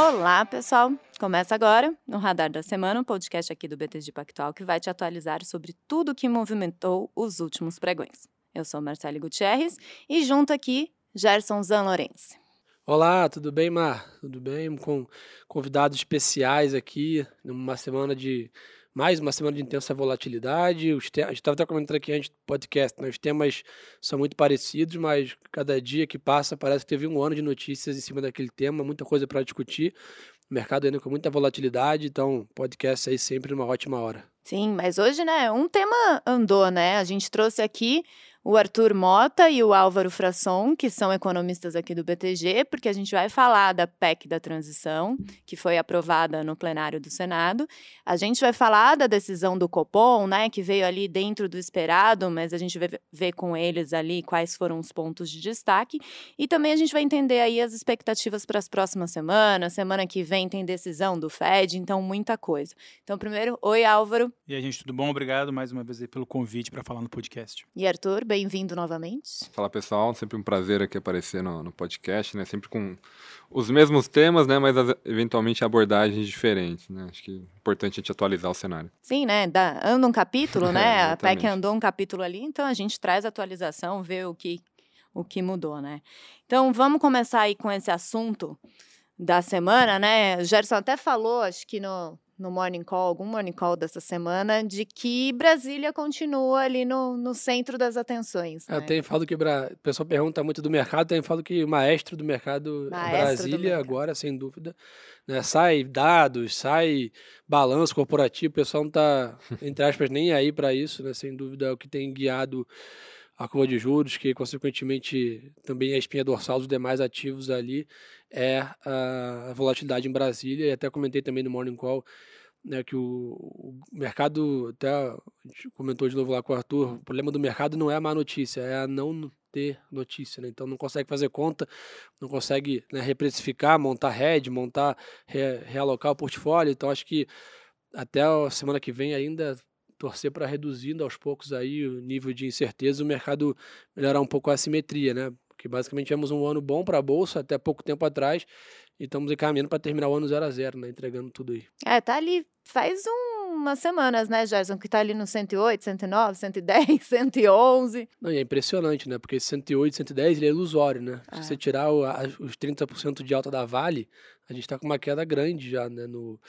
Olá, pessoal! Começa agora, no Radar da Semana, um podcast aqui do BTG Pactual que vai te atualizar sobre tudo que movimentou os últimos pregões. Eu sou Marcelo Gutierrez e junto aqui, Gerson Zanlorense. Olá, tudo bem, Mar? Tudo bem? Com convidados especiais aqui, numa semana de mais uma semana de intensa volatilidade. Os te... A gente estava até comentando aqui antes do podcast, né? os temas são muito parecidos, mas cada dia que passa parece que teve um ano de notícias em cima daquele tema, muita coisa para discutir. O mercado ainda com muita volatilidade, então podcast aí sempre numa ótima hora. Sim, mas hoje, né, um tema andou, né? A gente trouxe aqui o Arthur Mota e o Álvaro Frasson, que são economistas aqui do BTG, porque a gente vai falar da PEC da transição, que foi aprovada no plenário do Senado. A gente vai falar da decisão do Copom, né, que veio ali dentro do esperado, mas a gente vai ver com eles ali quais foram os pontos de destaque. E também a gente vai entender aí as expectativas para as próximas semanas. Semana que vem tem decisão do Fed, então muita coisa. Então, primeiro, oi Álvaro. E aí, gente, tudo bom? Obrigado mais uma vez pelo convite para falar no podcast. E Arthur, bem bem-vindo novamente. Fala pessoal, sempre um prazer aqui aparecer no, no, podcast, né? Sempre com os mesmos temas, né? Mas eventualmente abordagens diferentes, né? Acho que é importante a gente atualizar o cenário. Sim, né? Dá, anda um capítulo, né? a PEC andou um capítulo ali, então a gente traz atualização, vê o que, o que mudou, né? Então vamos começar aí com esse assunto da semana, né? O Gerson até falou, acho que no, no Morning Call, algum Morning Call dessa semana, de que Brasília continua ali no, no centro das atenções. Né? Eu tenho falado que Bra... o pessoal pergunta muito do mercado, tenho falado que o maestro do mercado maestro Brasília, do mercado. agora, sem dúvida. Né? Sai dados, sai balanço corporativo, o pessoal não está, entre aspas, nem aí para isso, né? Sem dúvida, é o que tem guiado a curva de juros, que consequentemente também é a espinha dorsal dos demais ativos ali, é a volatilidade em Brasília. E até comentei também no Morning Call né, que o, o, mercado, até a gente comentou de novo lá com o Arthur, o problema do mercado não é a má notícia, é a não ter notícia. Né? Então não consegue fazer conta, não consegue né, reprecificar, montar head, montar, re, realocar o portfólio. Então acho que até a semana que vem ainda torcer para reduzindo aos poucos aí o nível de incerteza, o mercado melhorar um pouco a assimetria, né? Porque basicamente tivemos um ano bom para a bolsa até pouco tempo atrás e estamos encaminhando para terminar o ano 0 a 0, né? Entregando tudo aí. É, tá ali faz um umas semanas, né, Gerson, que está ali no 108, 109, 110, 111. Não, e é impressionante, né? Porque esse 108, 110 ele é ilusório, né? Se você é. tirar o, a, os 30% de alta da Vale, a gente está com uma queda grande já né, no,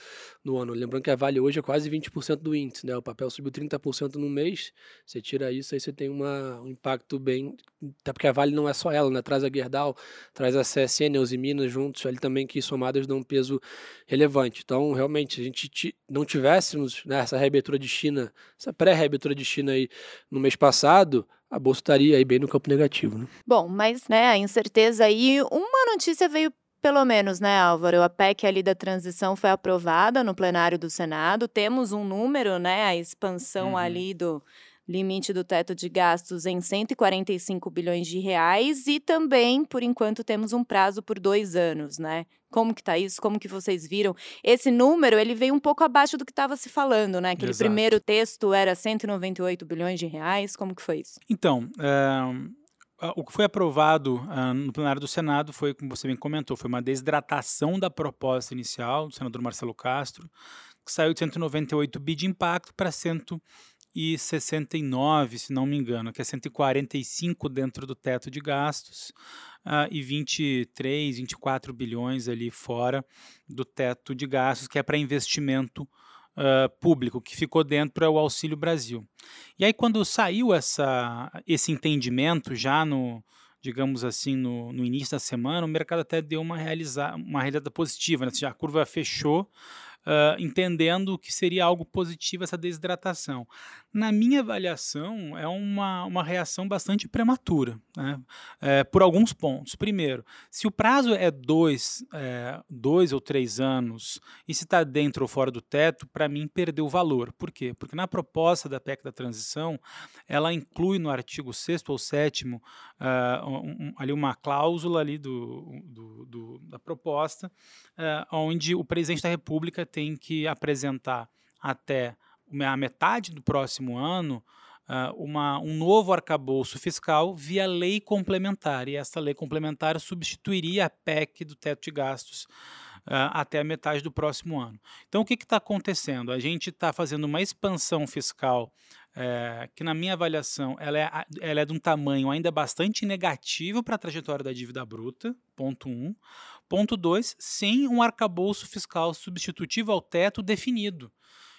no ano. Lembrando que a Vale hoje é quase 20% do índice, né? O papel subiu 30% no mês. Você tira isso, aí você tem uma, um impacto bem. Até porque a Vale não é só ela, né? Traz a Gerdau, traz a CSN, os Minas juntos ali também, que somadas dão um peso relevante. Então, realmente, se a gente não tivéssemos né, essa reabertura de China, essa pré-reabertura de China aí no mês passado, a bolsa estaria aí bem no campo negativo, né? Bom, mas né, a incerteza aí, uma notícia veio pelo menos, né, Álvaro? A PEC ali da transição foi aprovada no plenário do Senado. Temos um número, né? A expansão uhum. ali do limite do teto de gastos em 145 bilhões de reais e também, por enquanto, temos um prazo por dois anos, né? Como que tá isso? Como que vocês viram? Esse número, ele veio um pouco abaixo do que estava se falando, né? Aquele Exato. primeiro texto era 198 bilhões de reais. Como que foi isso? Então, é o que foi aprovado uh, no plenário do Senado foi, como você bem comentou, foi uma desidratação da proposta inicial do senador Marcelo Castro, que saiu de 198 bi de impacto para 169, se não me engano, que é 145 dentro do teto de gastos uh, e 23, 24 bilhões ali fora do teto de gastos, que é para investimento uh, público que ficou dentro é o Auxílio Brasil. E aí, quando saiu essa, esse entendimento, já no, digamos assim, no, no início da semana, o mercado até deu uma, realiza, uma realidade positiva, né? A curva fechou, uh, entendendo que seria algo positivo essa desidratação. Na minha avaliação, é uma, uma reação bastante prematura, né? é, por alguns pontos. Primeiro, se o prazo é dois, é, dois ou três anos e se está dentro ou fora do teto, para mim perdeu valor. Por quê? Porque na proposta da PEC da transição, ela inclui no artigo 6 ou 7 uh, um, ali uma cláusula ali do, do, do da proposta, uh, onde o presidente da República tem que apresentar até a metade do próximo ano uh, uma, um novo arcabouço fiscal via lei complementar. E essa lei complementar substituiria a PEC do teto de gastos uh, até a metade do próximo ano. Então, o que está acontecendo? A gente está fazendo uma expansão fiscal é, que, na minha avaliação, ela é, ela é de um tamanho ainda bastante negativo para a trajetória da dívida bruta, ponto um. Ponto dois, sem um arcabouço fiscal substitutivo ao teto definido.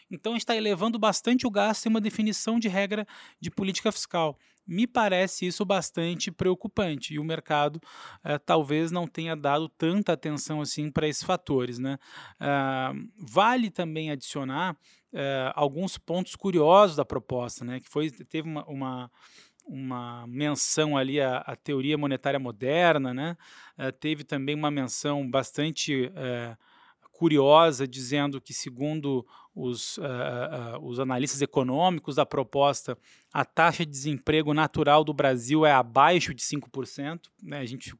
Então, está elevando bastante o gasto em uma definição de regra de política fiscal. Me parece isso bastante preocupante e o mercado eh, talvez não tenha dado tanta atenção assim para esses fatores. Né? Uh, vale também adicionar uh, alguns pontos curiosos da proposta, né? que foi, teve uma, uma uma menção ali à, à, teoria monetária moderna, né? Uh, teve também uma menção bastante uh, curiosa, dizendo que, segundo os, uh, uh, os analistas econômicos da proposta, a taxa de desemprego natural do Brasil é abaixo de 5%. Né? A gente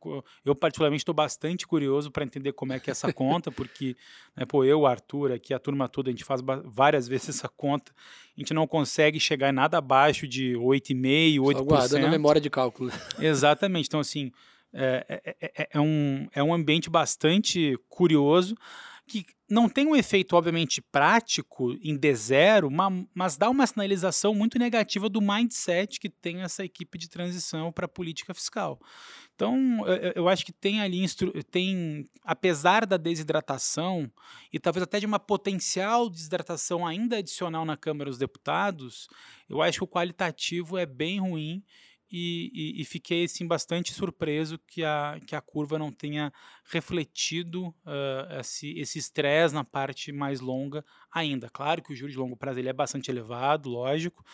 eu, particularmente, estou bastante curioso para entender como é que é essa conta, porque né, pô, eu, Arthur, aqui a turma toda, a gente faz várias vezes essa conta, a gente não consegue chegar em nada abaixo de 8,5%, 8%. Só guardando a memória de cálculo. Exatamente. Então, assim, é, é, é, é, um, é um ambiente bastante curioso que não tem um efeito, obviamente, prático em D0, mas dá uma sinalização muito negativa do mindset que tem essa equipe de transição para a política fiscal. Então, eu acho que tem ali, tem, apesar da desidratação e talvez até de uma potencial desidratação ainda adicional na Câmara dos Deputados, eu acho que o qualitativo é bem ruim e, e, e, fiquei assim, bastante surpreso que a, que a curva não tenha refletido uh, esse estresse na parte mais longa ainda. Claro que o juro de longo prazo ele é bastante elevado, lógico,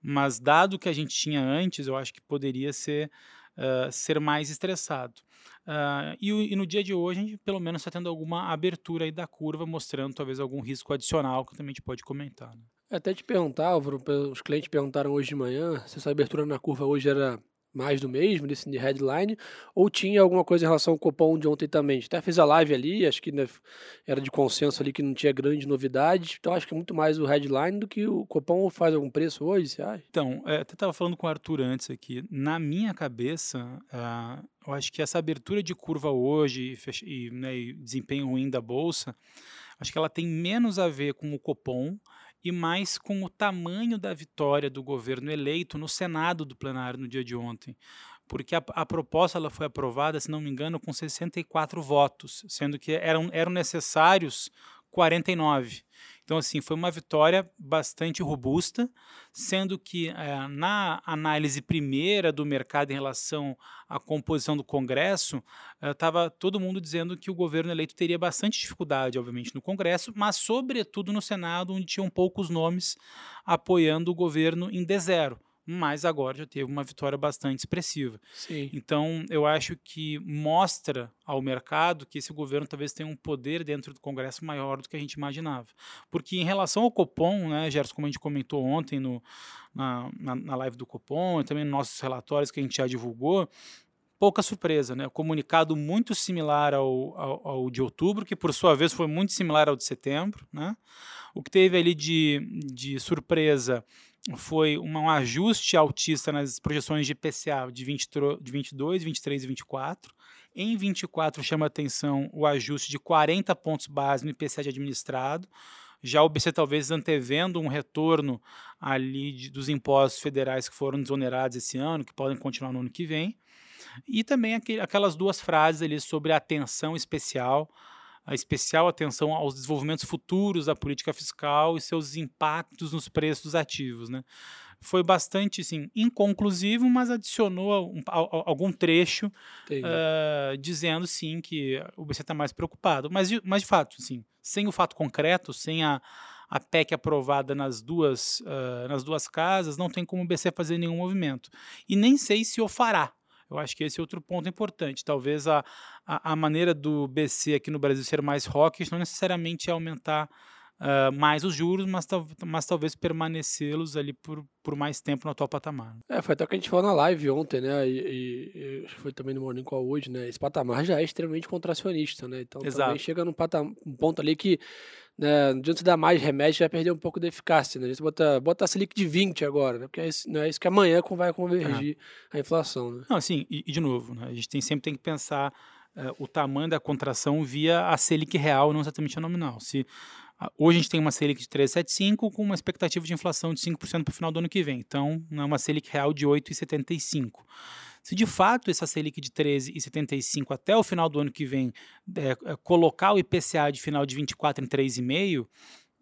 mas dado que a gente tinha antes, eu acho que poderia ser, uh, ser mais estressado. Uh, e, e, no dia de hoje, a gente pelo menos está tendo alguma abertura aí da curva, mostrando talvez algum risco adicional que também a gente pode comentar. Né? Até te perguntar, Álvaro, os clientes perguntaram hoje de manhã se essa abertura na curva hoje era mais do mesmo, desse headline, ou tinha alguma coisa em relação ao Copom de ontem também. Até fez a live ali, acho que né, era de consenso ali que não tinha grandes novidades, então acho que é muito mais o headline do que o Copom faz algum preço hoje, você acha? Então, é, até estava falando com o Arthur antes aqui, na minha cabeça, uh, eu acho que essa abertura de curva hoje e, e, né, e desempenho ruim da Bolsa, acho que ela tem menos a ver com o Copom e mais com o tamanho da vitória do governo eleito no Senado do plenário no dia de ontem. Porque a, a proposta ela foi aprovada, se não me engano, com 64 votos, sendo que eram, eram necessários 49. Então, assim, foi uma vitória bastante robusta, sendo que é, na análise primeira do mercado em relação à composição do Congresso, estava eh, todo mundo dizendo que o governo eleito teria bastante dificuldade, obviamente, no Congresso, mas, sobretudo, no Senado, onde tinham poucos nomes apoiando o governo em D0 mas agora já teve uma vitória bastante expressiva. Sim. Então, eu acho que mostra ao mercado que esse governo talvez tenha um poder dentro do Congresso maior do que a gente imaginava. Porque em relação ao Copom, né, Gerson, como a gente comentou ontem no, na, na, na live do Copom e também nos nossos relatórios que a gente já divulgou, pouca surpresa, né? Comunicado muito similar ao, ao, ao, de outubro, que por sua vez foi muito similar ao de setembro, né? O que teve ali de, de surpresa foi um ajuste altista nas projeções de IPCA de, 20, de 22, 23 e 24. Em 24 chama atenção o ajuste de 40 pontos base no IPCA de administrado. Já o BC talvez antevendo um retorno ali de, dos impostos federais que foram desonerados esse ano, que podem continuar no ano que vem. E também aquelas duas frases ali sobre atenção especial a especial atenção aos desenvolvimentos futuros da política fiscal e seus impactos nos preços dos ativos. Né? Foi bastante assim, inconclusivo, mas adicionou um, algum trecho uh, dizendo sim que o BC está mais preocupado. Mas, mas de fato, sim, sem o fato concreto, sem a, a PEC aprovada nas duas, uh, nas duas casas, não tem como o BC fazer nenhum movimento. E nem sei se o fará. Eu acho que esse é outro ponto importante. Talvez a, a, a maneira do BC aqui no Brasil ser mais hawkish não necessariamente é aumentar uh, mais os juros, mas, mas talvez permanecê-los ali por, por mais tempo no atual patamar. É, foi até o que a gente falou na live ontem, né? E, e, e foi também no Morning Call hoje, né? Esse patamar já é extremamente contracionista, né? Então Exato. também chega num patamar, um ponto ali que né, não adianta dar mais remédio, vai perder um pouco da eficácia. Né? A gente bota, bota a Selic de 20 agora, né? porque é isso, não é isso que amanhã vai convergir é. a inflação. Né? Não, assim, e, e de novo, né? a gente tem, sempre tem que pensar uh, o tamanho da contração via a Selic real, não exatamente a nominal. Se Hoje a gente tem uma Selic de 3,75 com uma expectativa de inflação de 5% para o final do ano que vem. Então, é uma Selic real de 8,75. Se de fato essa Selic de 13,75 até o final do ano que vem é, é, colocar o IPCA de final de 24 em 3,5,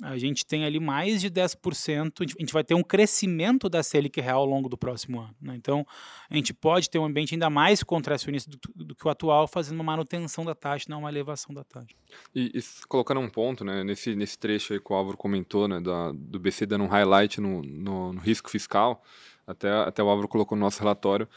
a gente tem ali mais de 10%, a gente vai ter um crescimento da Selic real ao longo do próximo ano. Né? Então, a gente pode ter um ambiente ainda mais contracionista do, do, que o atual, fazendo uma manutenção da taxa, não uma elevação da taxa. E, e colocando um ponto, né, nesse, nesse trecho aí que o Álvaro comentou, né, da, do BC dando um highlight no, no, no risco fiscal, até, até o Álvaro colocou no nosso relatório,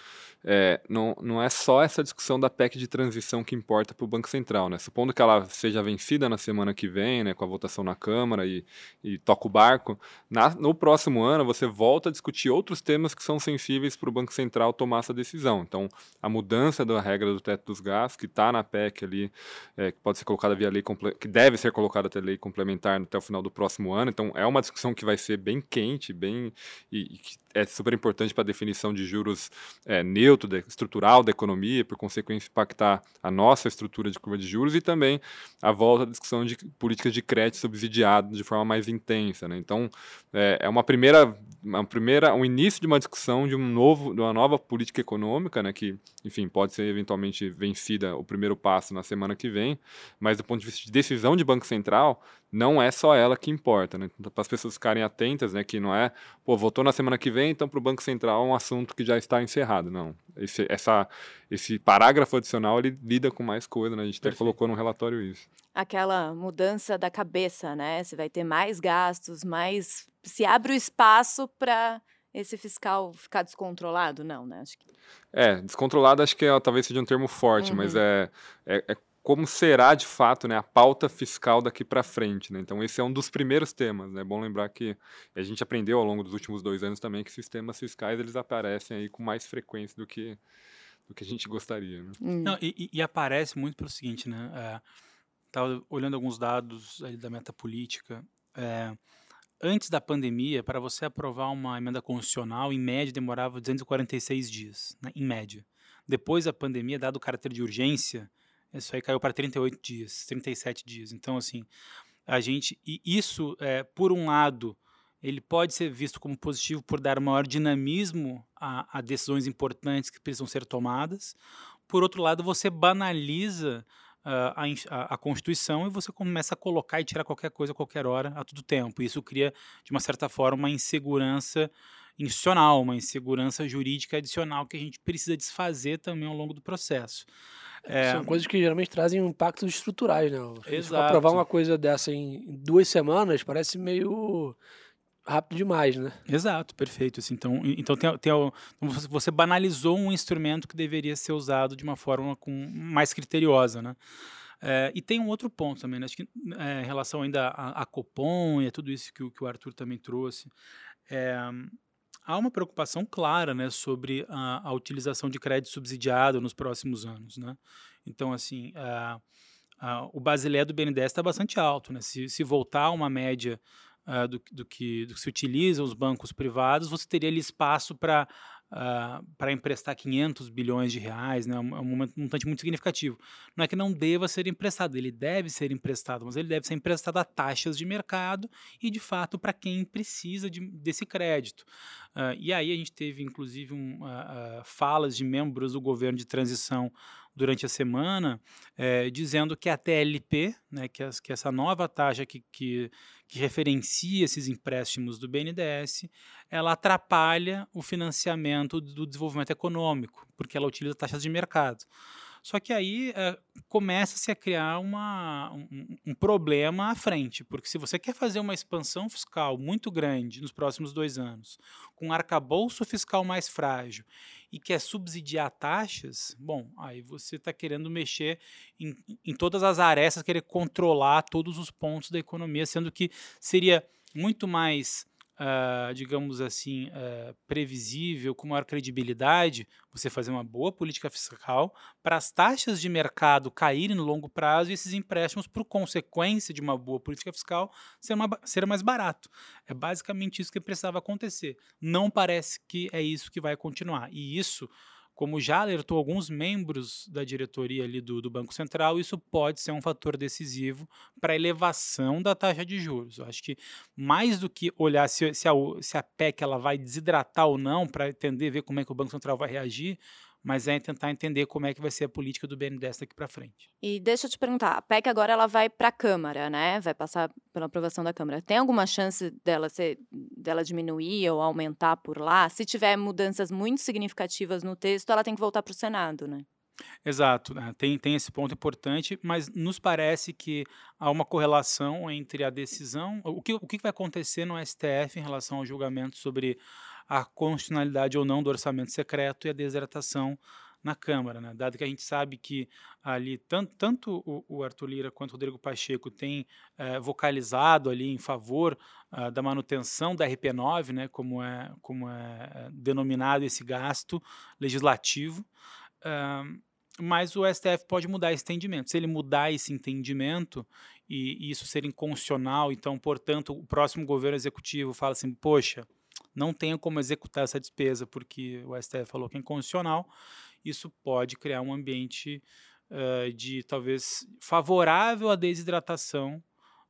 é, não, não é só essa discussão da PEC de transição que importa para o Banco Central, né? Supondo que ela seja vencida na semana que vem, né, com a votação na Câmara e, e toca o barco, na, no próximo ano você volta a discutir outros temas que são sensíveis para o Banco Central tomar essa decisão. Então, a mudança da regra do teto dos gastos, que está na PEC ali, é, que pode ser colocada via lei, que deve ser colocada até lei complementar até o final do próximo ano. Então, é uma discussão que vai ser bem quente, bem e, e que é super importante para a definição de juros é, neutro, de, estrutural da economia, por consequência impactar a nossa estrutura de curva de juros e também a volta à discussão de políticas de crédito subsidiado de forma mais intensa. Né? Então, é, é, uma primeira, uma primeira, um início de uma discussão de um novo, de uma nova política econômica, né, que, enfim, pode ser eventualmente vencida o primeiro passo na semana que vem, mas do ponto de vista de decisão de Banco Central, não é só ela que importa, né? Para as pessoas ficarem atentas, né? Que não é, pô, votou na semana que vem, então para o Banco Central é um assunto que já está encerrado. Não. Esse, essa, esse parágrafo adicional ele lida com mais coisa, né? A gente Perfeito. até colocou no relatório isso. Aquela mudança da cabeça, né? Você vai ter mais gastos, mais. Se abre o espaço para esse fiscal ficar descontrolado? Não, né? Acho que... É, descontrolado acho que é, talvez seja um termo forte, uhum. mas é, é, é como será de fato né, a pauta fiscal daqui para frente. Né? Então, esse é um dos primeiros temas. Né? É bom lembrar que a gente aprendeu ao longo dos últimos dois anos também que sistemas fiscais eles aparecem aí com mais frequência do que, do que a gente gostaria. Né? Hum. Não, e, e, aparece muito pelo seguinte, né? Estava é, olhando alguns dados ali da meta política. É, antes da pandemia, para você aprovar uma emenda constitucional, em média demorava 246 dias, né? em média. Depois da pandemia, dado o caráter de urgência, isso aí caiu para 38 dias, 37 dias. Então, assim, a gente. E isso, é, por um lado, ele pode ser visto como positivo por dar maior dinamismo a, a decisões importantes que precisam ser tomadas. Por outro lado, você banaliza uh, a, a, Constituição e você começa a colocar e tirar qualquer coisa a qualquer hora, a todo tempo. Isso cria, de uma certa forma, uma insegurança institucional, uma insegurança jurídica adicional que a gente precisa desfazer também ao longo do processo. É, São coisas que geralmente trazem impactos estruturais, né? Exato. aprovar uma coisa dessa em duas semanas parece meio rápido demais, né? Exato, perfeito. Assim, então, então tem, tem, você banalizou um instrumento que deveria ser usado de uma forma com, mais criteriosa, né? É, e tem um outro ponto também, né? acho que é, em relação ainda a, a Copom e a tudo isso que, o, que o Arthur também trouxe, é, há uma preocupação clara né, sobre a, a, utilização de crédito subsidiado nos próximos anos. Né? Então, assim, a, a, o Basileia do BNDES está bastante alto. Né? Se, se voltar a uma média uh, do, do, que, do que se utilizam os bancos privados, você teria ali espaço para uh, para emprestar 500 bilhões de reais, né? é um, um montante muito significativo. Não é que não deva ser emprestado, ele deve ser emprestado, mas ele deve ser emprestado a taxas de mercado e, de fato, para quem precisa de, desse crédito. Uh, e aí a gente teve, inclusive, um, uh, falas de membros do governo de transição durante a semana, é, dizendo que a TLP, né, que, as, que essa nova taxa que, que, que referencia esses empréstimos do BNDES, ela atrapalha o financiamento do desenvolvimento econômico, porque ela utiliza taxas de mercado. Só que aí é, começa-se a criar uma, um, um, problema à frente, porque se você quer fazer uma expansão fiscal muito grande nos próximos dois anos, com um arcabouço fiscal mais frágil e quer subsidiar taxas, bom, aí você está querendo mexer em, em todas as arestas, querer controlar todos os pontos da economia, sendo que seria muito mais uh, digamos assim, uh, previsível, com maior credibilidade, você fazer uma boa política fiscal para as taxas de mercado caírem no longo prazo e esses empréstimos, por consequência de uma boa política fiscal, ser, uma, ser mais barato. É basicamente isso que precisava acontecer. Não parece que é isso que vai continuar. E isso como já alertou alguns membros da diretoria ali do, do Banco Central, isso pode ser um fator decisivo para a elevação da taxa de juros. Eu acho que mais do que olhar se, se, a, se a PEC ela vai desidratar ou não, para entender, ver como é que o Banco Central vai reagir, mas é tentar entender como é que vai ser a política do BNDES daqui para frente. E deixa eu te perguntar, a PEC agora ela vai para a Câmara, né? Vai passar pela aprovação da Câmara. Tem alguma chance dela ser, dela diminuir ou aumentar por lá? Se tiver mudanças muito significativas no texto, ela tem que voltar para o Senado, né? Exato, né? tem, tem esse ponto importante, mas nos parece que há uma correlação entre a decisão, o que, o que vai acontecer no STF em relação ao julgamento sobre a constitucionalidade ou não do orçamento secreto e a desidratação na Câmara, né? dado que a gente sabe que ali tanto, tanto o, o, Arthur Lira quanto o Rodrigo Pacheco têm é, vocalizado ali em favor uh, da manutenção da RP9, né? como, é, como é, é denominado esse gasto legislativo, uh, mas o STF pode mudar esse entendimento. Se ele mudar esse entendimento e, e isso ser inconstitucional, então, portanto, o próximo governo executivo fala assim, poxa, não tenho como executar essa despesa porque o STF falou que é inconstitucional, isso pode criar um ambiente uh, de talvez favorável à desidratação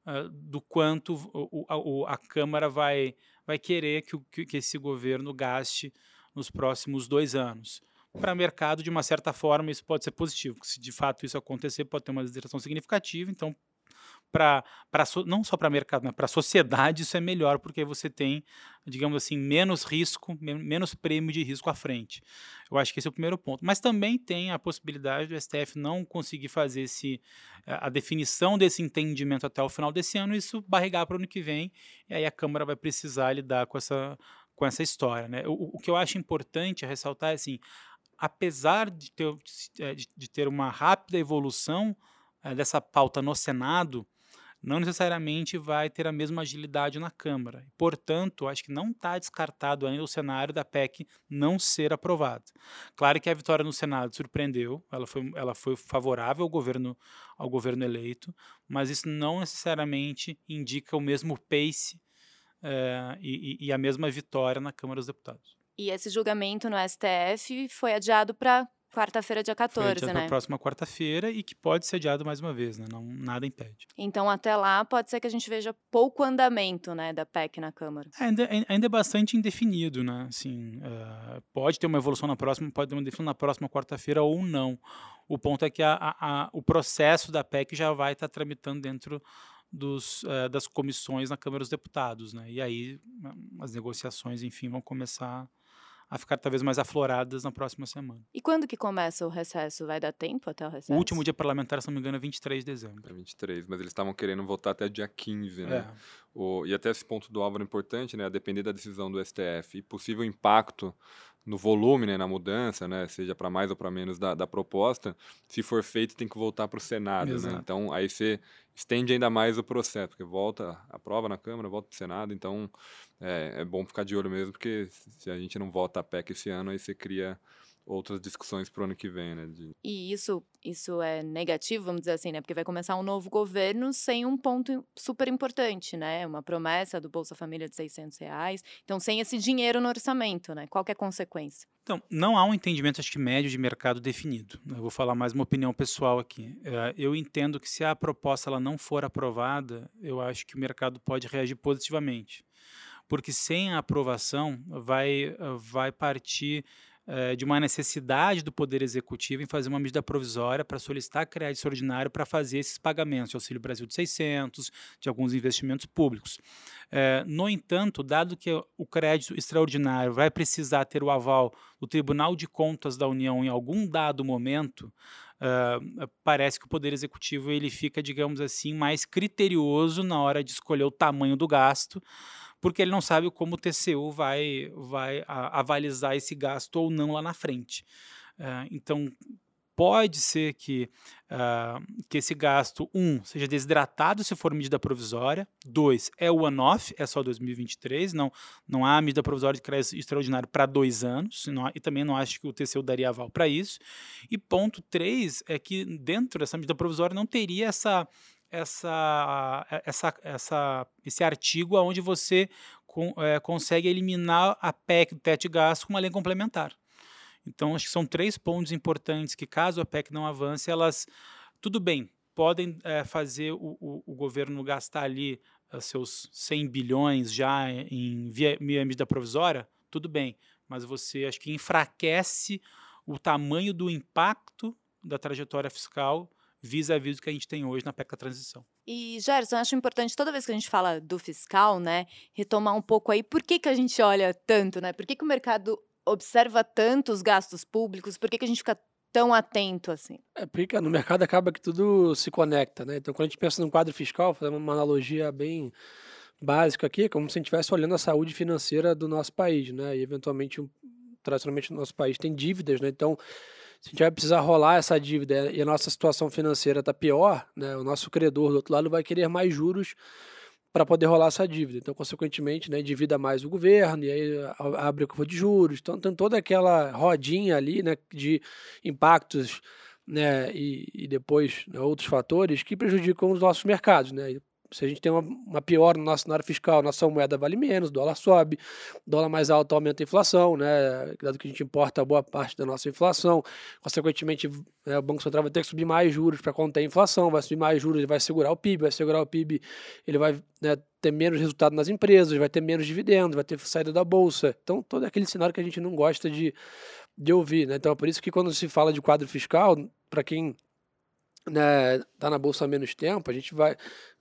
uh, do quanto o, o, a Câmara vai, vai querer que, que esse governo gaste nos próximos dois anos. Para o mercado, de uma certa forma, isso pode ser positivo. Se de fato isso acontecer, pode ter uma desidratação significativa, então para não só para mercado, mas para a sociedade isso é melhor porque você tem, digamos assim, menos risco, menos prêmio de risco à frente. Eu acho que esse é o primeiro ponto. Mas também tem a possibilidade do STF não conseguir fazer esse, a definição desse entendimento até o final desse ano, isso barrigar para o ano que vem, e aí a Câmara vai precisar lidar com essa, com essa história. Né? O, o que eu acho importante ressaltar é assim, apesar de ter, de ter uma rápida evolução é, dessa pauta no Senado, não necessariamente vai ter a mesma agilidade na Câmara. Portanto, acho que não está descartado ainda o cenário da PEC não ser aprovada. Claro que a vitória no Senado surpreendeu, ela foi, ela foi favorável ao governo, ao governo eleito, mas isso não necessariamente indica o mesmo pace é, e, e a mesma vitória na Câmara dos Deputados. E esse julgamento no STF foi adiado para Quarta-feira, dia 14, Foi né? próxima quarta-feira e que pode ser adiado mais uma vez, né? Não, nada impede. Então, até lá, pode ser que a gente veja pouco andamento, né, da PEC na Câmara. É, ainda, ainda é bastante indefinido, né? Assim, uh, pode ter uma evolução na próxima, pode ter uma definição na próxima quarta-feira ou não. O ponto é que a, a, a, o processo da PEC já vai estar tá tramitando dentro dos, uh, das comissões na Câmara dos Deputados, né? E aí as negociações, enfim, vão começar a ficar talvez mais afloradas na próxima semana. E quando que começa o recesso? Vai dar tempo até o recesso? O último dia parlamentar, se não me engano, é 23 de dezembro. É 23, mas eles estavam querendo votar até dia 15, né? É. O, e até esse ponto do Álvaro é importante, né? A depender da decisão do STF e possível impacto no volume, né, na mudança, né, seja para mais ou para menos da, da, proposta, se for feito tem que voltar para o Senado, né? Então aí você estende ainda mais o processo, porque volta, aprova na Câmara, volta para o Senado, então é, é, bom ficar de olho mesmo, porque se a gente não vota a PEC esse ano, aí você cria outras discussões para o ano que vem, né? De... E isso, isso é negativo, vamos dizer assim, né? Porque vai começar um novo governo sem um ponto super importante, né? Uma promessa do Bolsa Família de 600 reais. Então, sem esse dinheiro no orçamento, né? Qual é a consequência? Então, não há um entendimento, acho que médio de mercado definido. Eu vou falar mais uma opinião pessoal aqui. É, eu entendo que se a proposta ela não for aprovada, eu acho que o mercado pode reagir positivamente. Porque sem a aprovação, vai, vai partir eh, de uma necessidade do Poder Executivo em fazer uma medida provisória para solicitar crédito extraordinário para fazer esses pagamentos de Auxílio Brasil de 600, de alguns investimentos públicos. Eh, no entanto, dado que o crédito extraordinário vai precisar ter o aval do Tribunal de Contas da União em algum dado momento, Uh, parece que o poder executivo ele fica, digamos assim, mais criterioso na hora de escolher o tamanho do gasto, porque ele não sabe como o TCU vai, vai avalizar esse gasto ou não lá na frente. Uh, então, pode ser que, uh, que esse gasto, um, seja desidratado se for medida provisória, dois, é one-off, é só 2023, não, não há medida provisória de crédito extraordinário para dois anos, e também não acho que o TCU daria aval para isso. E ponto três é que dentro dessa medida provisória não teria essa essa, essa, essa, esse artigo onde você com, é, consegue eliminar a PEC do teto de gasto com uma lei complementar. Então, acho que são três pontos importantes que, caso a PEC não avance, elas, tudo bem, podem é, fazer o, o, o, governo gastar ali seus 100 bilhões já em via, via medida provisória, tudo bem, mas você acho que enfraquece o tamanho do impacto da trajetória fiscal vis-à-vis do que a gente tem hoje na PEC da transição. E, Gerson, acho importante, toda vez que a gente fala do fiscal, né, retomar um pouco aí, por que, que a gente olha tanto, né? Por que, que o mercado observa tanto os gastos públicos? Por que, que a gente fica tão atento assim? É porque no mercado acaba que tudo se conecta, né? Então, quando a gente pensa num quadro fiscal, fazendo uma analogia bem básica aqui, é como se a gente estivesse olhando a saúde financeira do nosso país, né? E eventualmente, tradicionalmente, o nosso país tem dívidas, né? Então, se a gente vai precisar rolar essa dívida e a nossa situação financeira está pior, né, o nosso credor do outro lado vai querer mais juros para poder rolar essa dívida. Então, consequentemente, né, endivida mais o governo e aí abre a curva de juros. Então, tem toda aquela rodinha ali né, de impactos né, e, e depois né, outros fatores que prejudicam os nossos mercados. Né? Se a gente tem uma, uma pior no nosso cenário fiscal, nossa moeda vale menos, dólar sobe, dólar mais alto aumenta a inflação, né? Dado que a gente importa boa parte da nossa inflação, consequentemente né, o Banco Central vai ter que subir mais juros para conter a inflação, vai subir mais juros, ele vai segurar o PIB, vai segurar o PIB, ele vai né, ter menos resultado nas empresas, vai ter menos dividendos, vai ter saída da bolsa. Então, todo aquele cenário que a gente não gosta de, de ouvir, né? Então, é por isso que quando se fala de quadro fiscal, para quem né, tá na bolsa há menos tempo, a gente vai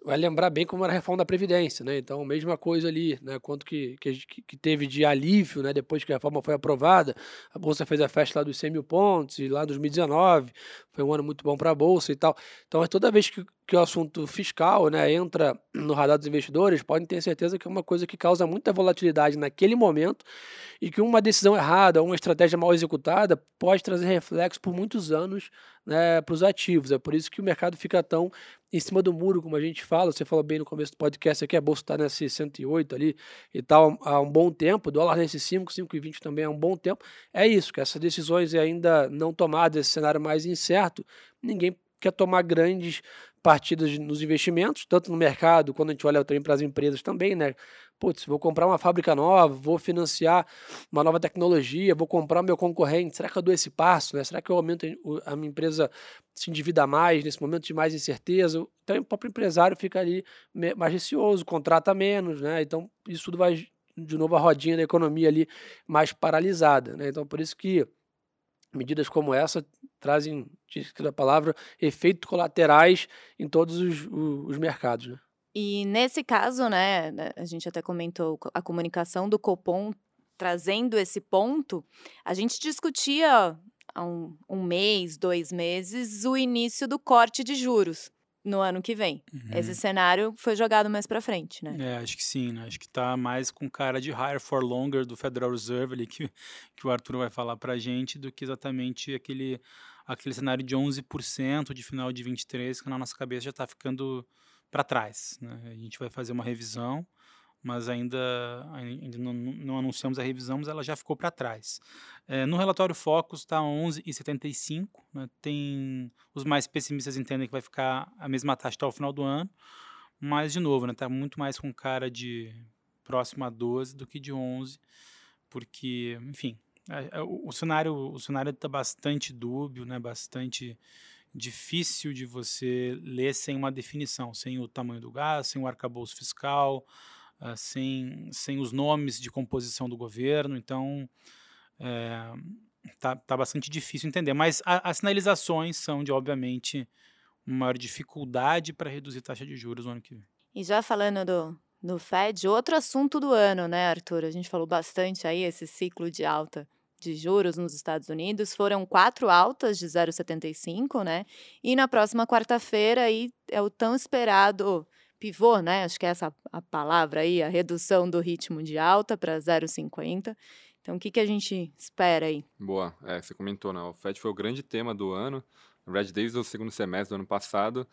vai lembrar bem como era a reforma da Previdência, né? Então, mesma coisa ali, né? Quanto que, que, que, teve de alívio, né? Depois que a reforma foi aprovada, a Bolsa fez a festa lá dos 100 mil pontos, e lá em 2019 foi um ano muito bom para a Bolsa e tal. Então, toda vez que, que o assunto fiscal né, entra no radar dos investidores, podem ter certeza que é uma coisa que causa muita volatilidade naquele momento e que uma decisão errada, uma estratégia mal executada, pode trazer reflexo por muitos anos né, para os ativos. É por isso que o mercado fica tão em cima do muro, como a gente fala. Você falou bem no começo do podcast aqui, a bolsa está nesse 108 ali e tal há um bom tempo, o dólar nesse 5, 5,20 também há um bom tempo. É isso, que essas decisões ainda não tomadas, esse cenário mais incerto, ninguém quer tomar grandes partidas nos investimentos, tanto no mercado, quando a gente olha também para as empresas também, né? putz, vou comprar uma fábrica nova, vou financiar uma nova tecnologia, vou comprar meu concorrente, será que eu dou esse passo? Né? Será que eu aumento a minha empresa se endivida mais nesse momento de mais incerteza? Então o próprio empresário fica ali mais receoso, contrata menos, né? Então isso tudo vai de novo a rodinha da economia ali mais paralisada, né? Então por isso que medidas como essa trazem, a palavra, efeitos colaterais em todos os, os mercados, né? E nesse caso, né, né, a gente até comentou a comunicação do Copom trazendo esse ponto, a gente discutia há um, um mês, dois meses, o início do corte de juros no ano que vem. Uhum. Esse cenário foi jogado mais para frente, né? É, acho que sim, né? Acho que tá mais com cara de higher for longer do Federal Reserve ali que, que o Arthur vai falar pra gente do que exatamente aquele aquele cenário de 11% de final de 23 que na nossa cabeça já está ficando para trás. Né? A gente vai fazer uma revisão, mas ainda, ainda não, não, anunciamos a revisão, mas ela já ficou para trás. É, no relatório Focus está 11,75. Né? Tem os mais pessimistas entendem que vai ficar a mesma taxa até o final do ano, mas de novo, está né, tá muito mais com cara de próximo a 12 do que de 11, porque, enfim, é, é, o, o cenário o cenário está bastante dúbio, né? Bastante difícil de você ler sem uma definição, sem o tamanho do gás, sem o arcabouço fiscal, uh, sem, sem os nomes de composição do governo. Então, é, tá, bastante difícil entender. Mas a, as sinalizações são de, obviamente, maior dificuldade para reduzir taxa de juros no ano que vem. E já falando do, do Fed, outro assunto do ano, né, Arthur? A gente falou bastante aí esse ciclo de alta de juros nos Estados Unidos foram quatro altas de 0,75, né? E na próxima quarta-feira aí é o tão esperado pivô, né? Acho que é essa a palavra aí, a redução do ritmo de alta para 0,50. Então, o que, que a gente espera aí? Boa, é, você comentou, né? O Fed foi o grande tema do ano, na verdade, desde o segundo semestre do ano passado,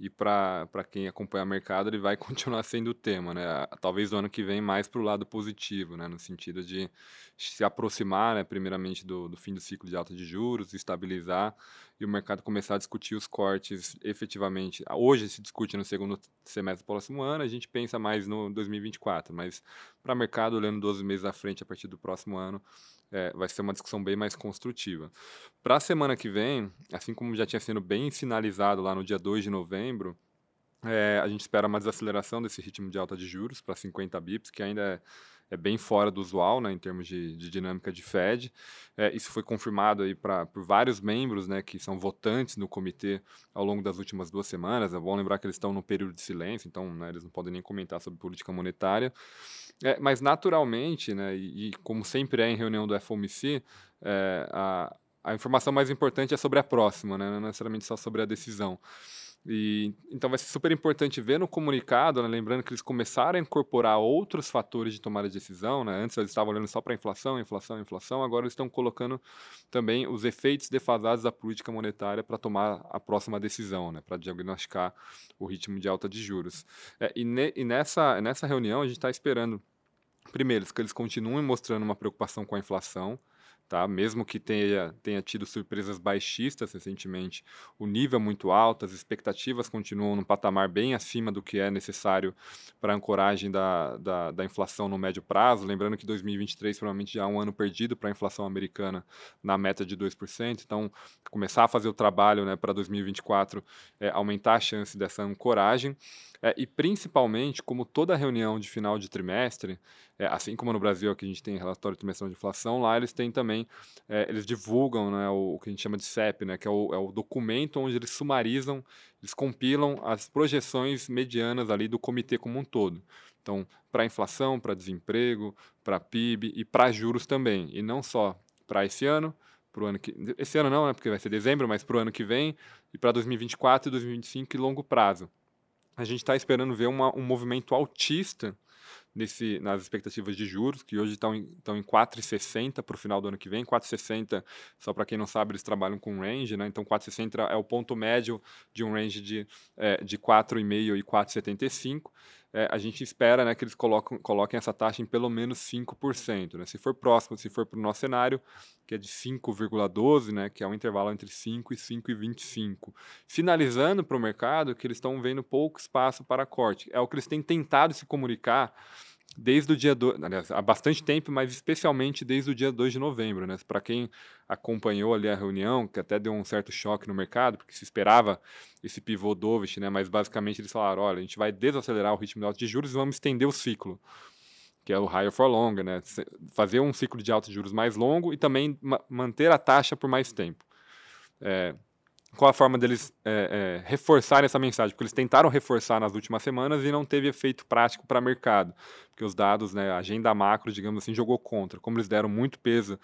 e para quem acompanha o mercado, ele vai continuar sendo o tema, né? Talvez no ano que vem mais para o lado positivo, né? No sentido de se aproximar, né, primeiramente, do, do fim do ciclo de alta de juros, estabilizar e o mercado começar a discutir os cortes efetivamente. Hoje se discute no segundo semestre do próximo ano, a gente pensa mais no 2024, mas para o mercado, olhando 12 meses à frente a partir do próximo ano, é, vai ser uma discussão bem mais construtiva. Para a semana que vem, assim como já tinha sido bem sinalizado lá no dia 2 de novembro, é, a gente espera uma desaceleração desse ritmo de alta de juros para 50 bips, que ainda é é bem fora do usual, né, em termos de, de dinâmica de Fed. É, isso foi confirmado aí pra, por vários membros, né, que são votantes no comitê ao longo das últimas duas semanas. É bom lembrar que eles estão no período de silêncio, então né, eles não podem nem comentar sobre política monetária. É, mas naturalmente, né, e, e, como sempre é em reunião do FOMC, é, a, a informação mais importante é sobre a próxima, né, não necessariamente só sobre a decisão. E, então vai ser super importante ver no comunicado, né, lembrando que eles começaram a incorporar outros fatores de tomada de decisão. Né? Antes eles estavam olhando só para inflação, inflação, inflação. Agora eles estão colocando também os efeitos defasados da política monetária para tomar a próxima decisão, né? para diagnosticar o ritmo de alta de juros. É, e, ne, e nessa, nessa reunião a gente está esperando, primeiro, que eles continuem mostrando uma preocupação com a inflação. Tá? Mesmo que tenha, tenha tido surpresas baixistas recentemente, o nível é muito alto, as expectativas continuam num patamar bem acima do que é necessário para a ancoragem da, da, da, inflação no médio prazo. Lembrando que 2023 provavelmente já é um ano perdido para a inflação americana na meta de 2%. Então, começar a fazer o trabalho né, para 2024 é aumentar a chance dessa ancoragem. É, e principalmente, como toda reunião de final de trimestre, é, assim como no Brasil aqui a gente tem relatório trimestral de inflação, lá eles têm também, é, eles divulgam né, o, o, que a gente chama de CEP, né, que é o, é o documento onde eles sumarizam, eles compilam as projeções medianas ali do comitê como um todo. Então, para inflação, para desemprego, para PIB e para juros também. E não só para esse ano, para o ano que. Esse ano não, né, porque vai ser dezembro, mas para o ano que vem, e para 2024 e 2025 e longo prazo a gente está esperando ver uma, um movimento altista nesse, nas expectativas de juros, que hoje estão em, em 4,60 para o final do ano que vem. 4,60, só para quem não sabe, eles trabalham com range, né? Então 4,60 é o ponto médio de um range de, é, de 4,5 e 4,75 é, a gente espera né, que eles coloquem essa taxa em pelo menos 5%. Né? Se for próximo, se for para o nosso cenário, que é de 5,12, né, que é um intervalo entre 5 e 5,25. Finalizando para o mercado que eles estão vendo pouco espaço para corte. É o que eles têm tentado se comunicar desde o dia 2, aliás, há bastante tempo, mas especialmente desde o dia 2 de novembro, né? Para quem acompanhou ali a reunião, que até deu um certo choque no mercado, porque se esperava esse pivô dovish, né? Mas basicamente eles falaram, olha, a gente vai desacelerar o ritmo de alta de juros e vamos estender o ciclo, que é o higher for longer, né? Fazer um ciclo de alta de juros mais longo e também ma manter a taxa por mais tempo. É, qual a forma deles é, é, reforçarem essa mensagem? Porque eles tentaram reforçar nas últimas semanas e não teve efeito prático para o mercado, porque os dados, né, a agenda macro, digamos assim, jogou contra. Como eles deram muito peso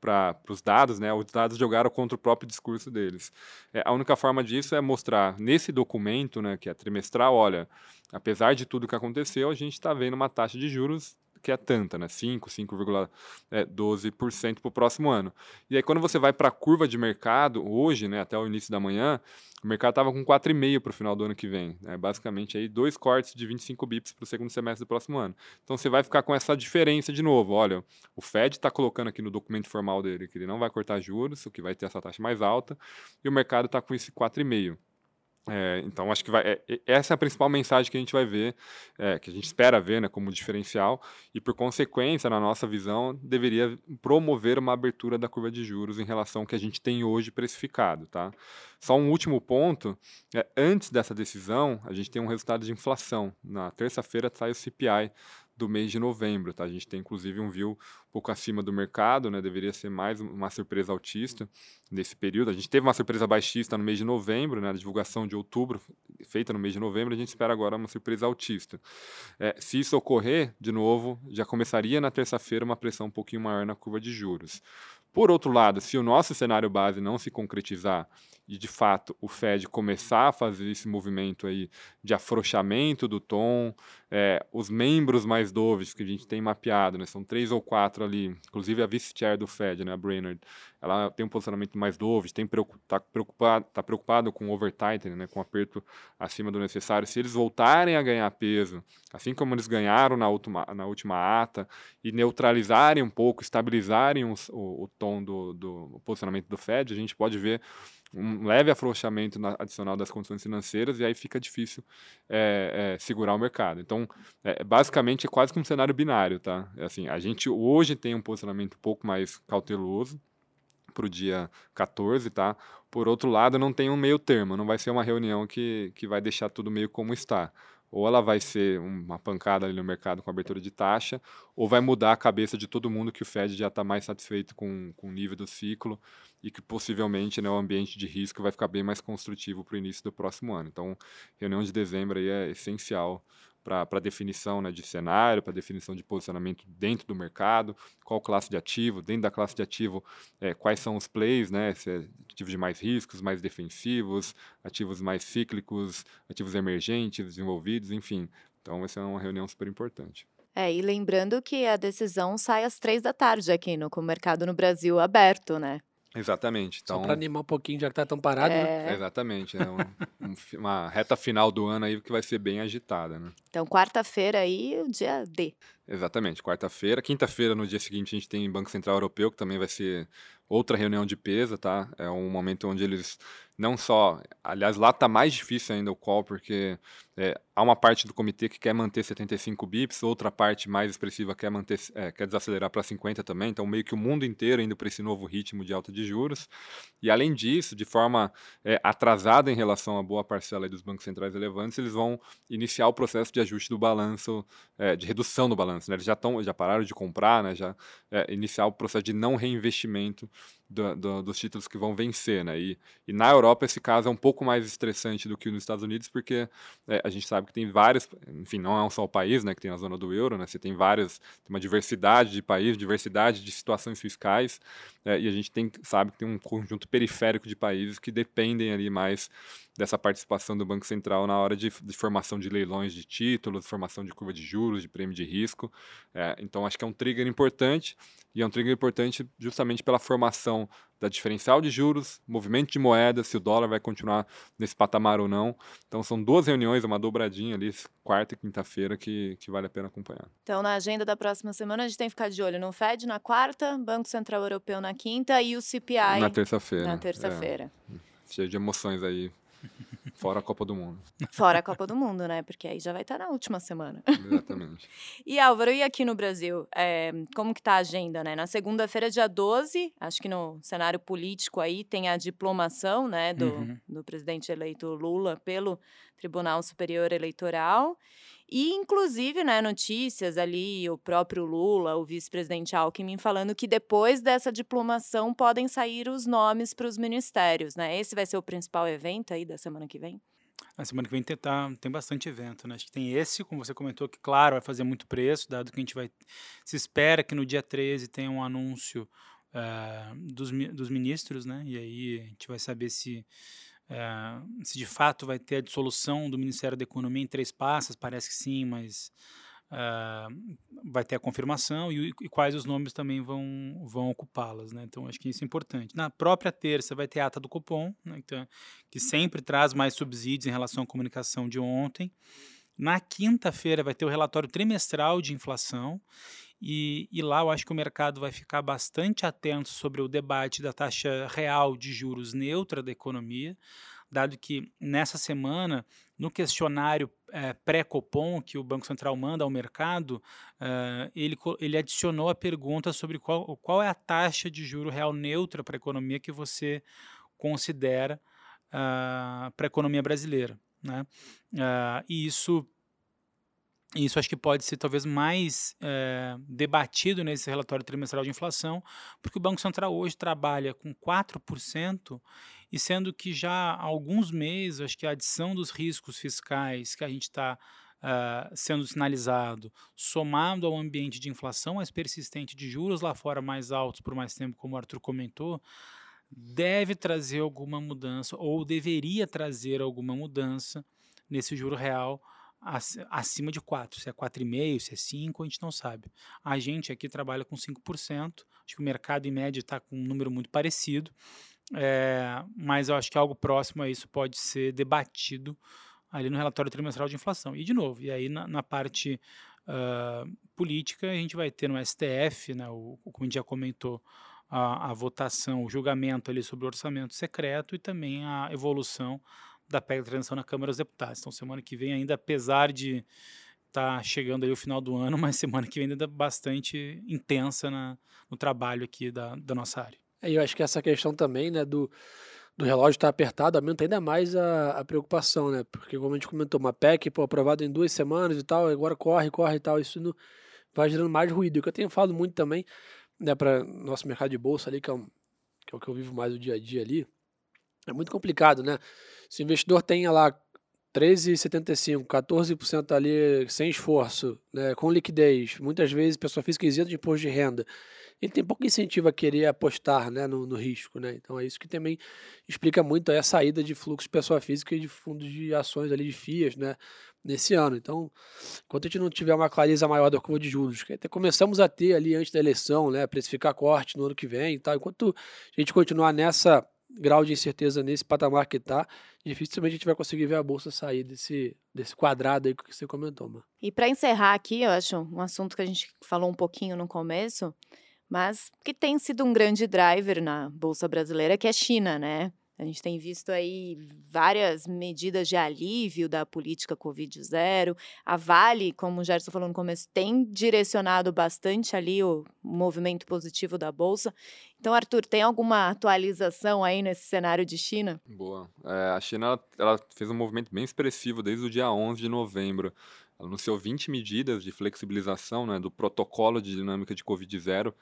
para os dados, né, os dados jogaram contra o próprio discurso deles. É, a única forma disso é mostrar nesse documento, né, que é trimestral, olha, apesar de tudo que aconteceu, a gente está vendo uma taxa de juros que é tanta, né? 5, 5,12% para o próximo ano. E aí, quando você vai para a curva de mercado, hoje, né, até o início da manhã, o mercado estava com 4,5% para o final do ano que vem. Né? Basicamente, aí, dois cortes de 25 bips para o segundo semestre do próximo ano. Então, você vai ficar com essa diferença de novo. Olha, o Fed está colocando aqui no documento formal dele que ele não vai cortar juros, o que vai ter essa taxa mais alta, e o mercado está com esse 4,5%. É, então, acho que vai, é, essa é a principal mensagem que a gente vai ver, é, que a gente espera ver né, como diferencial, e por consequência, na nossa visão, deveria promover uma abertura da curva de juros em relação ao que a gente tem hoje precificado. Tá? Só um último ponto: é, antes dessa decisão, a gente tem um resultado de inflação. Na terça-feira sai o CPI do mês de novembro. Tá? A gente tem inclusive um view um pouco acima do mercado, né? deveria ser mais uma surpresa altista nesse período. A gente teve uma surpresa baixista no mês de novembro, né? a divulgação de outubro feita no mês de novembro, a gente espera agora uma surpresa altista. É, se isso ocorrer, de novo, já começaria na terça-feira uma pressão um pouquinho maior na curva de juros. Por outro lado, se o nosso cenário base não se concretizar e de fato o Fed começar a fazer esse movimento aí de afrouxamento do tom, é, os membros mais doves que a gente tem mapeado, né, são três ou quatro ali, inclusive a vice-chair do Fed, né, a Brainerd, ela tem um posicionamento mais dovish, está tá preocupado, tá preocupado com overtightening, né, com aperto acima do necessário. Se eles voltarem a ganhar peso, assim como eles ganharam na última, na última ata, e neutralizarem um pouco, estabilizarem os, o, o tom do, do posicionamento do Fed, a gente pode ver um leve afrouxamento na, adicional das condições financeiras e aí fica difícil é, é, segurar o mercado. Então, é, basicamente, é quase que um cenário binário, tá? É assim, a gente hoje tem um posicionamento um pouco mais cauteloso para o dia 14, tá? Por outro lado, não tem um meio termo, não vai ser uma reunião que, que vai deixar tudo meio como está ou ela vai ser uma pancada ali no mercado com abertura de taxa, ou vai mudar a cabeça de todo mundo que o Fed já está mais satisfeito com, com o nível do ciclo e que possivelmente né, o ambiente de risco vai ficar bem mais construtivo para o início do próximo ano. Então, reunião de dezembro aí é essencial para definição né, de cenário, para definição de posicionamento dentro do mercado, qual classe de ativo, dentro da classe de ativo, é, quais são os plays, né, se é ativos de mais riscos, mais defensivos, ativos mais cíclicos, ativos emergentes, desenvolvidos, enfim. Então, essa é uma reunião super importante. É, e lembrando que a decisão sai às três da tarde aqui no, com o mercado no Brasil aberto, né? Exatamente. Então, Só para animar um pouquinho, já que tá tão parado, né? é... né? Exatamente. É um, um, uma reta final do ano aí que vai ser bem agitada, né? Então, quarta-feira aí, o dia D. Exatamente, quarta-feira. Quinta-feira, no dia seguinte, a gente tem Banco Central Europeu, que também vai ser outra reunião de peso, tá? É um momento onde eles não só. Aliás, lá está mais difícil ainda o call, porque é, há uma parte do comitê que quer manter 75 bips, outra parte mais expressiva quer, manter, é, quer desacelerar para 50 também, então meio que o mundo inteiro indo para esse novo ritmo de alta de juros. E além disso, de forma é, atrasada em relação à boa parcela dos bancos centrais relevantes, eles vão iniciar o processo de ajuste do balanço, é, de redução do balanço. Né? Eles já, tão, já pararam de comprar, né? já é, iniciar o processo de não reinvestimento do, do, dos títulos que vão vencer, né? E, e, na Europa esse caso é um pouco mais estressante do que nos Estados Unidos, porque é, a gente sabe que tem vários, enfim, não é um só país, né, que tem a zona do euro, né? Você tem várias, tem uma diversidade de países, diversidade de situações fiscais, é, e a gente tem, sabe que tem um conjunto periférico de países que dependem ali mais dessa participação do Banco Central na hora de, de formação de leilões de títulos, formação de curva de juros, de prêmio de risco. É, então acho que é um trigger importante e é um trigger importante justamente pela formação da diferencial de juros, movimento de moeda, se o dólar vai continuar nesse patamar ou não. Então são duas reuniões, uma dobradinha ali, quarta e quinta-feira, que, que vale a pena acompanhar. Então na agenda da próxima semana a gente tem que ficar de olho no Fed na quarta, Banco Central Europeu na quinta e o CPI na terça-feira. Na terça-feira. É, cheio de emoções aí Fora a Copa do Mundo. Fora a Copa do Mundo, né? Porque aí já vai estar na última semana. Exatamente. e Álvaro, e aqui no Brasil? É, como que tá a agenda, né? Na segunda-feira, dia 12, acho que no cenário político aí tem a diplomação, né, do, uhum. do presidente eleito Lula pelo Tribunal Superior Eleitoral. E, inclusive, né, notícias ali, o próprio Lula, o vice-presidente Alckmin, falando que depois dessa diplomação podem sair os nomes para os ministérios, né? Esse vai ser o principal evento aí da semana que vem? A semana que vem tem, tá, tem bastante evento, né? Acho que tem esse, como você comentou, que, claro, vai fazer muito preço, dado que a gente vai. Se espera que no dia 13 tenha um anúncio uh, dos, dos ministros, né? E aí a gente vai saber se é, se de fato vai ter a dissolução do Ministério da Economia em três passos, parece que sim, mas uh, vai ter a confirmação e, e, quais os nomes também vão, vão ocupá-las. Né? Então, acho que isso é importante. Na própria terça vai ter a ata do Copom, né? então, que sempre traz mais subsídios em relação à comunicação de ontem. Na quinta-feira vai ter o relatório trimestral de inflação e, e, lá eu acho que o mercado vai ficar bastante atento sobre o debate da taxa real de juros neutra da economia, dado que nessa semana, no questionário é, pré-Copom que o Banco Central manda ao mercado, uh, ele, ele adicionou a pergunta sobre qual, qual é a taxa de juro real neutra para a economia que você considera uh, para a economia brasileira. Né? Uh, e isso isso acho que pode ser talvez mais é, debatido nesse relatório trimestral de inflação, porque o Banco Central hoje trabalha com 4%, e sendo que já há alguns meses, acho que a adição dos riscos fiscais que a gente está uh, ah, sendo sinalizado, somado ao ambiente de inflação mais persistente de juros lá fora mais altos por mais tempo, como o Arthur comentou, deve trazer alguma mudança, ou deveria trazer alguma mudança nesse juro real acima de 4. Se é 4,5, se é 5, a gente não sabe. A gente aqui trabalha com 5%. Acho que o mercado em média está com um número muito parecido. É, mas eu acho que algo próximo a isso pode ser debatido ali no relatório trimestral de inflação. E, de novo, e aí na, na parte uh, política, a gente vai ter no STF, né, o, como a gente já comentou, a, a votação, o julgamento ali sobre o orçamento secreto e também a evolução da PEC da transição na Câmara dos Deputados. Então, semana que vem, ainda apesar de estar tá chegando aí o final do ano, mas semana que vem ainda bastante intensa na, no trabalho aqui da, da nossa área. É, eu acho que essa questão também, né, do, do relógio estar tá apertado, aumenta ainda mais a, a, preocupação, né? Porque como a gente comentou, uma PEC, aprovada em duas semanas e tal, agora corre, corre e tal, isso não, vai gerando mais ruído. E o que eu tenho falado muito também, né, para nosso mercado de bolsa ali, que é, um, que é o que eu vivo mais o dia a dia ali, é muito complicado, né? Se o investidor tem lá 13,75, 14% ali sem esforço, né, com liquidez, muitas vezes pessoa física isenta de imposto de renda, ele tem pouco incentivo a querer apostar né, no, no, risco. Né? Então é isso que também explica muito a saída de fluxo de pessoa física e de fundos de ações ali de FIAs né, nesse ano. Então, enquanto a gente não tiver uma clareza maior da curva de juros, que até começamos a ter ali antes da eleição, né, precificar corte no ano que vem e tal, enquanto a gente continuar nessa grau de incerteza nesse patamar que está, dificilmente a gente vai conseguir ver a bolsa sair desse, desse quadrado aí que você comentou, mano. E para encerrar aqui, eu acho um assunto que a gente falou um pouquinho no começo, mas que tem sido um grande driver na bolsa brasileira, que é a China, né? A gente tem visto aí várias medidas de alívio da política Covid-0. A Vale, como o Gerson falou no começo, tem direcionado bastante ali o movimento positivo da Bolsa. Então, Arthur, tem alguma atualização aí nesse cenário de China? Boa. É, a China ela, ela fez um movimento bem expressivo desde o dia 11 de novembro anunciou 20 medidas de flexibilização né, do protocolo de dinâmica de Covid-0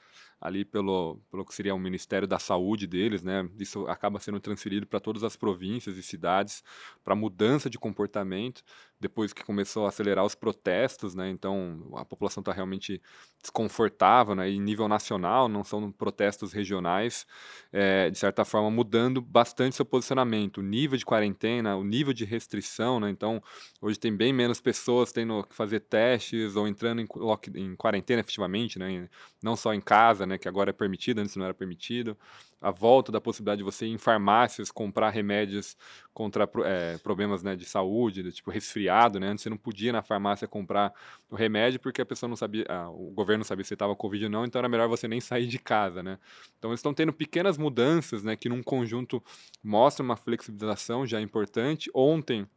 ali pelo, pelo que seria o Ministério da Saúde deles, né? Isso acaba sendo transferido para todas as províncias e cidades para mudança de comportamento depois que começou a acelerar os protestos, né? Então a população está realmente desconfortável, né? Em nível nacional, não são protestos regionais, é, de certa forma mudando bastante seu posicionamento, o nível de quarentena, o nível de restrição, né? Então hoje tem bem menos pessoas tendo que fazer testes ou entrando em, em quarentena efetivamente, né? Não só em casa, né, que agora é permitido, antes não era permitido, a volta da possibilidade de você ir em farmácias comprar remédios contra é, problemas né, de saúde, de, tipo resfriado, né? Antes você não podia na farmácia comprar o remédio porque a pessoa não sabia, ah, o governo não sabia se estava Covid ou não, então era melhor você nem sair de casa, né? Então eles estão tendo pequenas mudanças, né, que num conjunto mostra uma flexibilização já importante. Ontem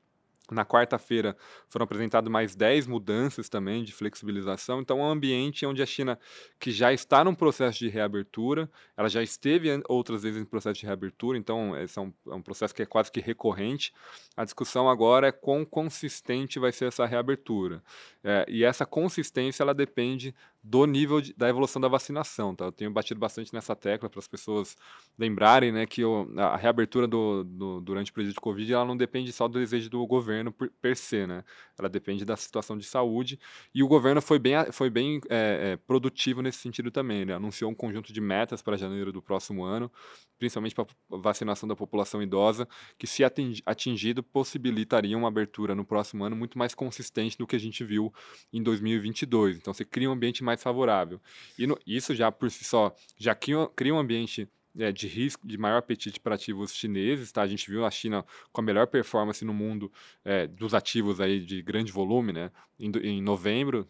na quarta-feira foram apresentadas mais 10 mudanças também de flexibilização. Então, é um ambiente onde a China, que já está num processo de reabertura, ela já esteve outras vezes em processo de reabertura, então esse é um, é um processo que é quase que recorrente. A discussão agora é quão consistente vai ser essa reabertura. É, e essa consistência ela depende do nível de, da evolução da vacinação. Tá? Eu tenho batido bastante nessa tecla para as pessoas lembrarem né, que o, a reabertura do, do, durante o período de Covid ela não depende só do desejo do governo per, per se, né? ela depende da situação de saúde. E o governo foi bem, foi bem é, é, produtivo nesse sentido também. Ele anunciou um conjunto de metas para janeiro do próximo ano, principalmente para vacinação da população idosa, que, se atingido, possibilitaria uma abertura no próximo ano muito mais consistente do que a gente viu em 2022. Então, você cria um ambiente mais mais favorável. E no, isso já por si só já cria, cria um ambiente é, de risco, de maior apetite para ativos chineses, tá? A gente viu a China com a melhor performance no mundo é, dos ativos aí de grande volume, né? Em, em novembro,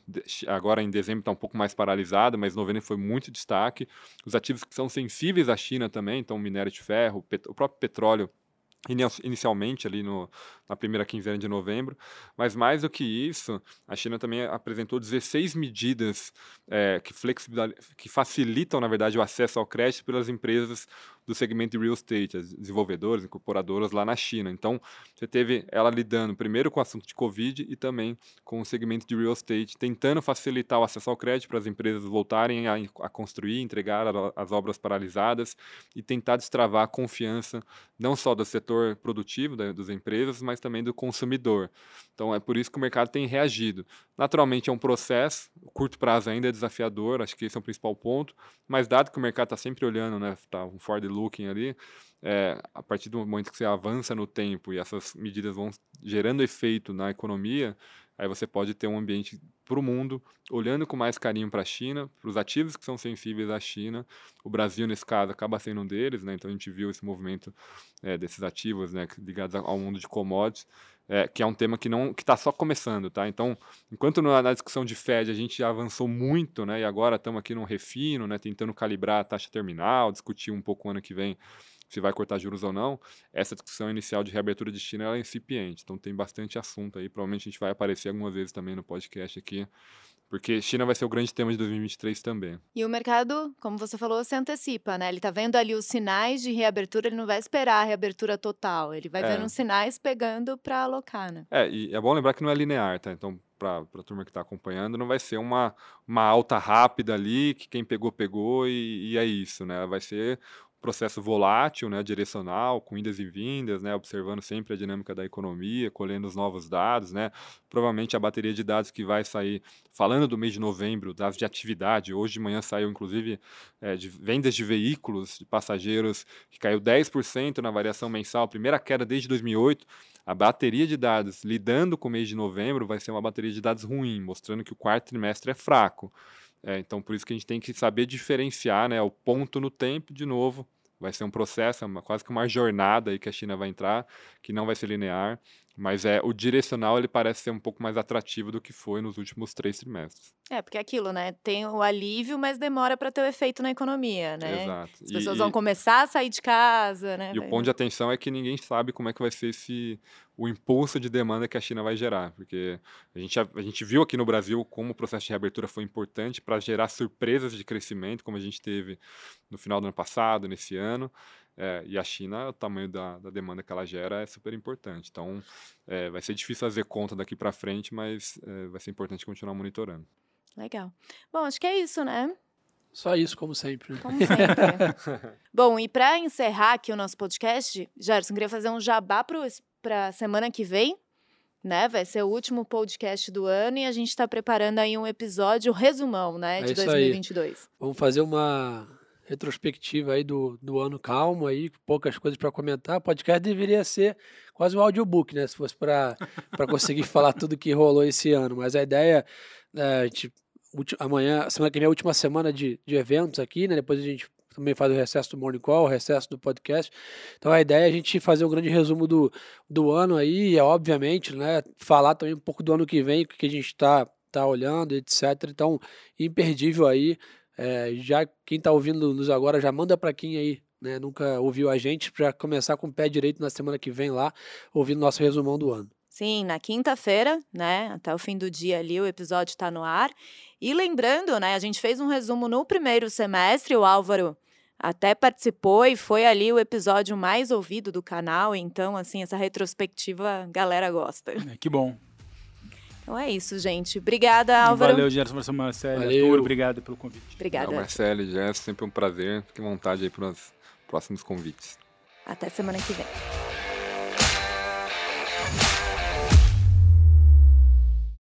agora em dezembro está um pouco mais paralisado, mas novembro foi muito destaque. Os ativos que são sensíveis à China também, então minério de ferro, o próprio petróleo inicialmente ali no, na primeira quinzena de novembro, mas mais do que isso, a China também apresentou 16 medidas é, que, que facilitam, na verdade, o acesso ao crédito pelas empresas do segmento de real estate, as desenvolvedoras, incorporadoras lá na China. Então, você teve ela lidando primeiro com o assunto de Covid e também com o segmento de real estate, tentando facilitar o acesso ao crédito para as empresas voltarem a, a construir, entregar as obras paralisadas e tentar destravar a confiança não só do setor produtivo da, das empresas, mas também do consumidor. Então, é por isso que o mercado tem reagido. Naturalmente, é um processo, curto prazo ainda é desafiador, acho que esse é o principal ponto, mas dado que o mercado está sempre olhando, né, tá um forward looking ali, é, a partir do momento que você avança no tempo e essas medidas vão gerando efeito na economia, aí você pode ter um ambiente para o mundo, olhando com mais carinho para a China, para os ativos que são sensíveis à China. O Brasil, nesse caso, acaba sendo um deles, né? então a gente viu esse movimento é, desses ativos né, ligados ao mundo de commodities. É, que é um tema que não que está só começando, tá? Então, enquanto na, na, discussão de Fed a gente já avançou muito, né? E agora estamos aqui num refino, né? Tentando calibrar a taxa terminal, discutir um pouco ano que vem se vai cortar juros ou não, essa discussão inicial de reabertura de China é incipiente. Então tem bastante assunto aí. Provavelmente a gente vai aparecer algumas vezes também no podcast aqui, porque China vai ser o grande tema de 2023 também. E o mercado, como você falou, se antecipa, né? Ele está vendo ali os sinais de reabertura, ele não vai esperar a reabertura total, ele vai é. vendo os sinais pegando para alocar, né? É, e é bom lembrar que não é linear, tá? Então, para a turma que está acompanhando, não vai ser uma, uma alta rápida ali, que quem pegou, pegou e, e é isso, né? Vai ser processo volátil, né, direcional, com indas e vindas, né, observando sempre a dinâmica da economia, colhendo os novos dados, né, provavelmente a bateria de dados que vai sair, falando do mês de novembro, dados de atividade, hoje de manhã saiu inclusive é, de vendas de veículos, de passageiros, que caiu 10% na variação mensal, primeira queda desde 2008, a bateria de dados lidando com o mês de novembro vai ser uma bateria de dados ruim, mostrando que o quarto trimestre é fraco. É, então, por isso que a gente tem que saber diferenciar né, o ponto no tempo, de novo, vai ser um processo, é uma, quase que uma jornada aí que a China vai entrar, que não vai ser linear, mas é o direcional ele parece ser um pouco mais atrativo do que foi nos últimos três trimestres. É, porque é aquilo, né? Tem o alívio, mas demora para ter o efeito na economia, né? Exato. As pessoas e, vão começar a sair de casa, né? E vai... o ponto de atenção é que ninguém sabe como é que vai ser esse o impulso de demanda que a China vai gerar, porque a gente, a, a gente viu aqui no Brasil como o processo de reabertura foi importante para gerar surpresas de crescimento, como a gente teve no final do ano passado, nesse ano. É, e a China, o tamanho da, da, demanda que ela gera é super importante. Então, é, vai ser difícil fazer conta daqui para frente, mas é, vai ser importante continuar monitorando. Legal. Bom, acho que é isso, né? Só isso, como sempre. Como sempre. Bom, e para encerrar aqui o nosso podcast, Gerson, queria fazer um jabá para a semana que vem, né? Vai ser o último podcast do ano e a gente está preparando aí um episódio resumão, né, é de 2022. Aí. Vamos fazer uma retrospectiva aí do, do ano calmo aí, poucas coisas para comentar. O podcast deveria ser quase um audiobook, né? Se fosse para conseguir falar tudo que rolou esse ano. Mas a ideia, é, a gente, amanhã, semana que vem é a última semana de, de eventos aqui, né? Depois a gente também faz o recesso do Morning Call, o recesso do podcast. Então a ideia é a gente fazer um grande resumo do, do ano aí, é obviamente, né? Falar também um pouco do ano que vem, o que a gente está tá olhando, etc. Então, imperdível aí. É, já quem está ouvindo nos agora, já manda para quem aí né, nunca ouviu a gente, para começar com o pé direito na semana que vem lá, ouvindo nosso resumão do ano. Sim, na quinta-feira, né, até o fim do dia ali, o episódio está no ar. E lembrando, né, a gente fez um resumo no primeiro semestre, o Álvaro até participou e foi ali o episódio mais ouvido do canal, então, assim, essa retrospectiva a galera gosta. É, que bom. Então é isso, gente. Obrigada, Álvaro. Valeu, Gerson, Marcelo. Valeu. obrigado pelo convite. Obrigada. Marcelo e Gerson, sempre um prazer. Fique à vontade aí para os próximos convites. Até semana que vem.